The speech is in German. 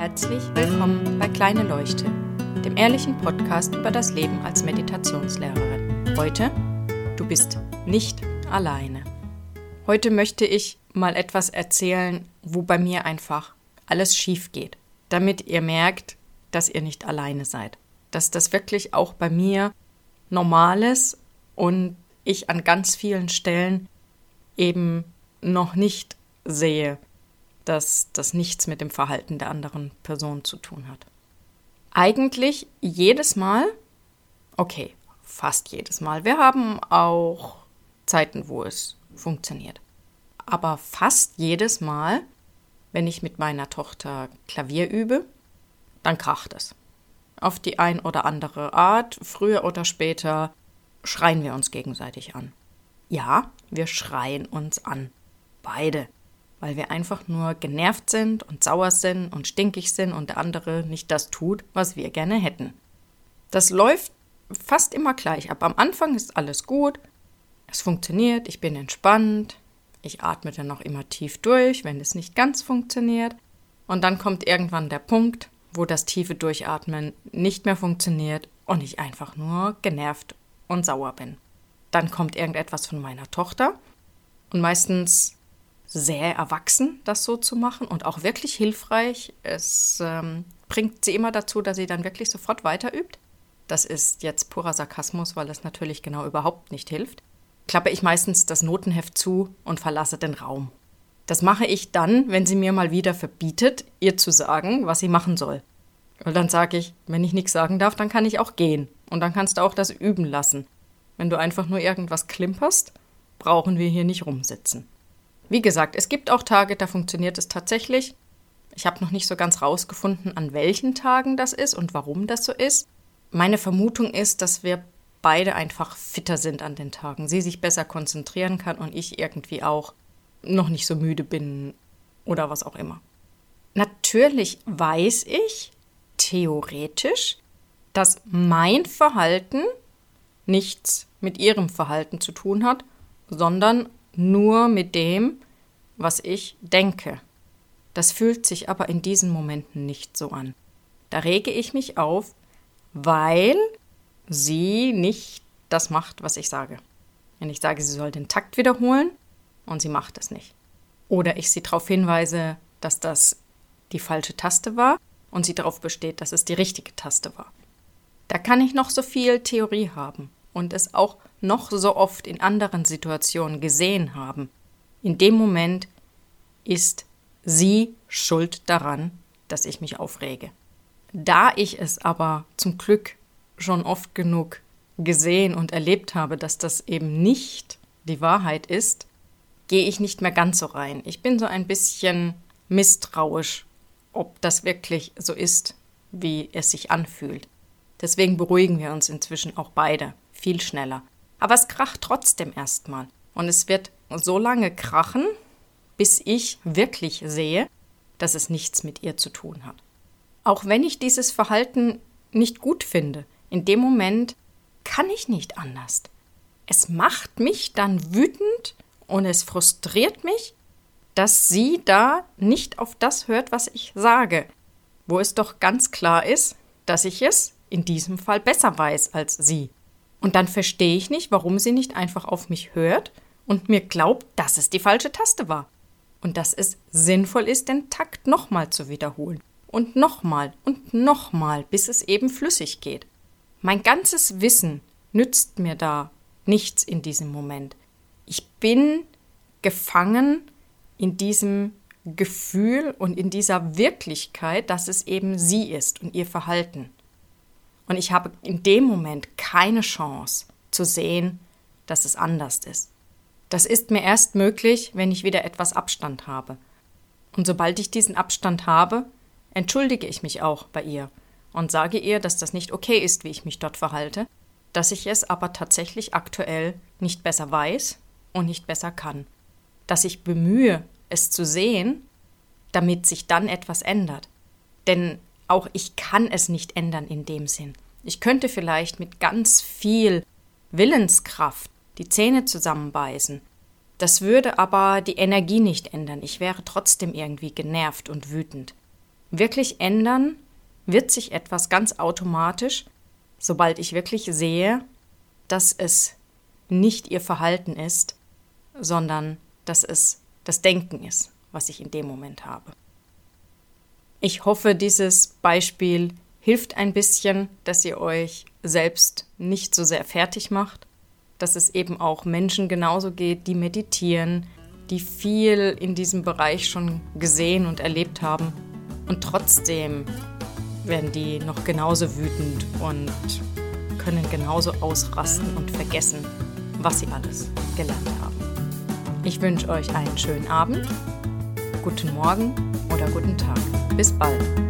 Herzlich willkommen bei Kleine Leuchte, dem ehrlichen Podcast über das Leben als Meditationslehrerin. Heute, du bist nicht alleine. Heute möchte ich mal etwas erzählen, wo bei mir einfach alles schief geht, damit ihr merkt, dass ihr nicht alleine seid. Dass das wirklich auch bei mir normal ist und ich an ganz vielen Stellen eben noch nicht sehe, dass das nichts mit dem Verhalten der anderen Person zu tun hat. Eigentlich jedes Mal, okay, fast jedes Mal. Wir haben auch Zeiten, wo es funktioniert. Aber fast jedes Mal, wenn ich mit meiner Tochter Klavier übe, dann kracht es. Auf die ein oder andere Art, früher oder später, schreien wir uns gegenseitig an. Ja, wir schreien uns an. Beide weil wir einfach nur genervt sind und sauer sind und stinkig sind und der andere nicht das tut, was wir gerne hätten. Das läuft fast immer gleich ab. Am Anfang ist alles gut, es funktioniert, ich bin entspannt, ich atme dann noch immer tief durch, wenn es nicht ganz funktioniert. Und dann kommt irgendwann der Punkt, wo das tiefe Durchatmen nicht mehr funktioniert und ich einfach nur genervt und sauer bin. Dann kommt irgendetwas von meiner Tochter und meistens sehr erwachsen, das so zu machen und auch wirklich hilfreich. Es ähm, bringt sie immer dazu, dass sie dann wirklich sofort weiter übt. Das ist jetzt purer Sarkasmus, weil es natürlich genau überhaupt nicht hilft. Klappe ich meistens das Notenheft zu und verlasse den Raum. Das mache ich dann, wenn sie mir mal wieder verbietet, ihr zu sagen, was sie machen soll. Und dann sage ich, wenn ich nichts sagen darf, dann kann ich auch gehen. Und dann kannst du auch das üben lassen. Wenn du einfach nur irgendwas klimperst, brauchen wir hier nicht rumsitzen. Wie gesagt, es gibt auch Tage, da funktioniert es tatsächlich. Ich habe noch nicht so ganz rausgefunden, an welchen Tagen das ist und warum das so ist. Meine Vermutung ist, dass wir beide einfach fitter sind an den Tagen. Sie sich besser konzentrieren kann und ich irgendwie auch noch nicht so müde bin oder was auch immer. Natürlich weiß ich theoretisch, dass mein Verhalten nichts mit ihrem Verhalten zu tun hat, sondern nur mit dem, was ich denke. Das fühlt sich aber in diesen Momenten nicht so an. Da rege ich mich auf, weil sie nicht das macht, was ich sage. Wenn ich sage, sie soll den Takt wiederholen und sie macht es nicht. Oder ich sie darauf hinweise, dass das die falsche Taste war und sie darauf besteht, dass es die richtige Taste war. Da kann ich noch so viel Theorie haben und es auch noch so oft in anderen Situationen gesehen haben, in dem Moment ist sie schuld daran, dass ich mich aufrege. Da ich es aber zum Glück schon oft genug gesehen und erlebt habe, dass das eben nicht die Wahrheit ist, gehe ich nicht mehr ganz so rein. Ich bin so ein bisschen misstrauisch, ob das wirklich so ist, wie es sich anfühlt. Deswegen beruhigen wir uns inzwischen auch beide viel schneller. Aber es kracht trotzdem erstmal. Und es wird so lange krachen, bis ich wirklich sehe, dass es nichts mit ihr zu tun hat. Auch wenn ich dieses Verhalten nicht gut finde, in dem Moment kann ich nicht anders. Es macht mich dann wütend und es frustriert mich, dass sie da nicht auf das hört, was ich sage, wo es doch ganz klar ist, dass ich es in diesem Fall besser weiß als sie. Und dann verstehe ich nicht, warum sie nicht einfach auf mich hört und mir glaubt, dass es die falsche Taste war. Und dass es sinnvoll ist, den Takt nochmal zu wiederholen. Und nochmal und nochmal, bis es eben flüssig geht. Mein ganzes Wissen nützt mir da nichts in diesem Moment. Ich bin gefangen in diesem Gefühl und in dieser Wirklichkeit, dass es eben sie ist und ihr Verhalten. Und ich habe in dem Moment keine Chance zu sehen, dass es anders ist. Das ist mir erst möglich, wenn ich wieder etwas Abstand habe. Und sobald ich diesen Abstand habe, entschuldige ich mich auch bei ihr und sage ihr, dass das nicht okay ist, wie ich mich dort verhalte, dass ich es aber tatsächlich aktuell nicht besser weiß und nicht besser kann. Dass ich bemühe, es zu sehen, damit sich dann etwas ändert. Denn auch ich kann es nicht ändern in dem Sinn. Ich könnte vielleicht mit ganz viel Willenskraft die Zähne zusammenbeißen. Das würde aber die Energie nicht ändern. Ich wäre trotzdem irgendwie genervt und wütend. Wirklich ändern wird sich etwas ganz automatisch, sobald ich wirklich sehe, dass es nicht ihr Verhalten ist, sondern dass es das Denken ist, was ich in dem Moment habe. Ich hoffe, dieses Beispiel hilft ein bisschen, dass ihr euch selbst nicht so sehr fertig macht, dass es eben auch Menschen genauso geht, die meditieren, die viel in diesem Bereich schon gesehen und erlebt haben und trotzdem werden die noch genauso wütend und können genauso ausrasten und vergessen, was sie alles gelernt haben. Ich wünsche euch einen schönen Abend, guten Morgen oder guten Tag. Bis bald.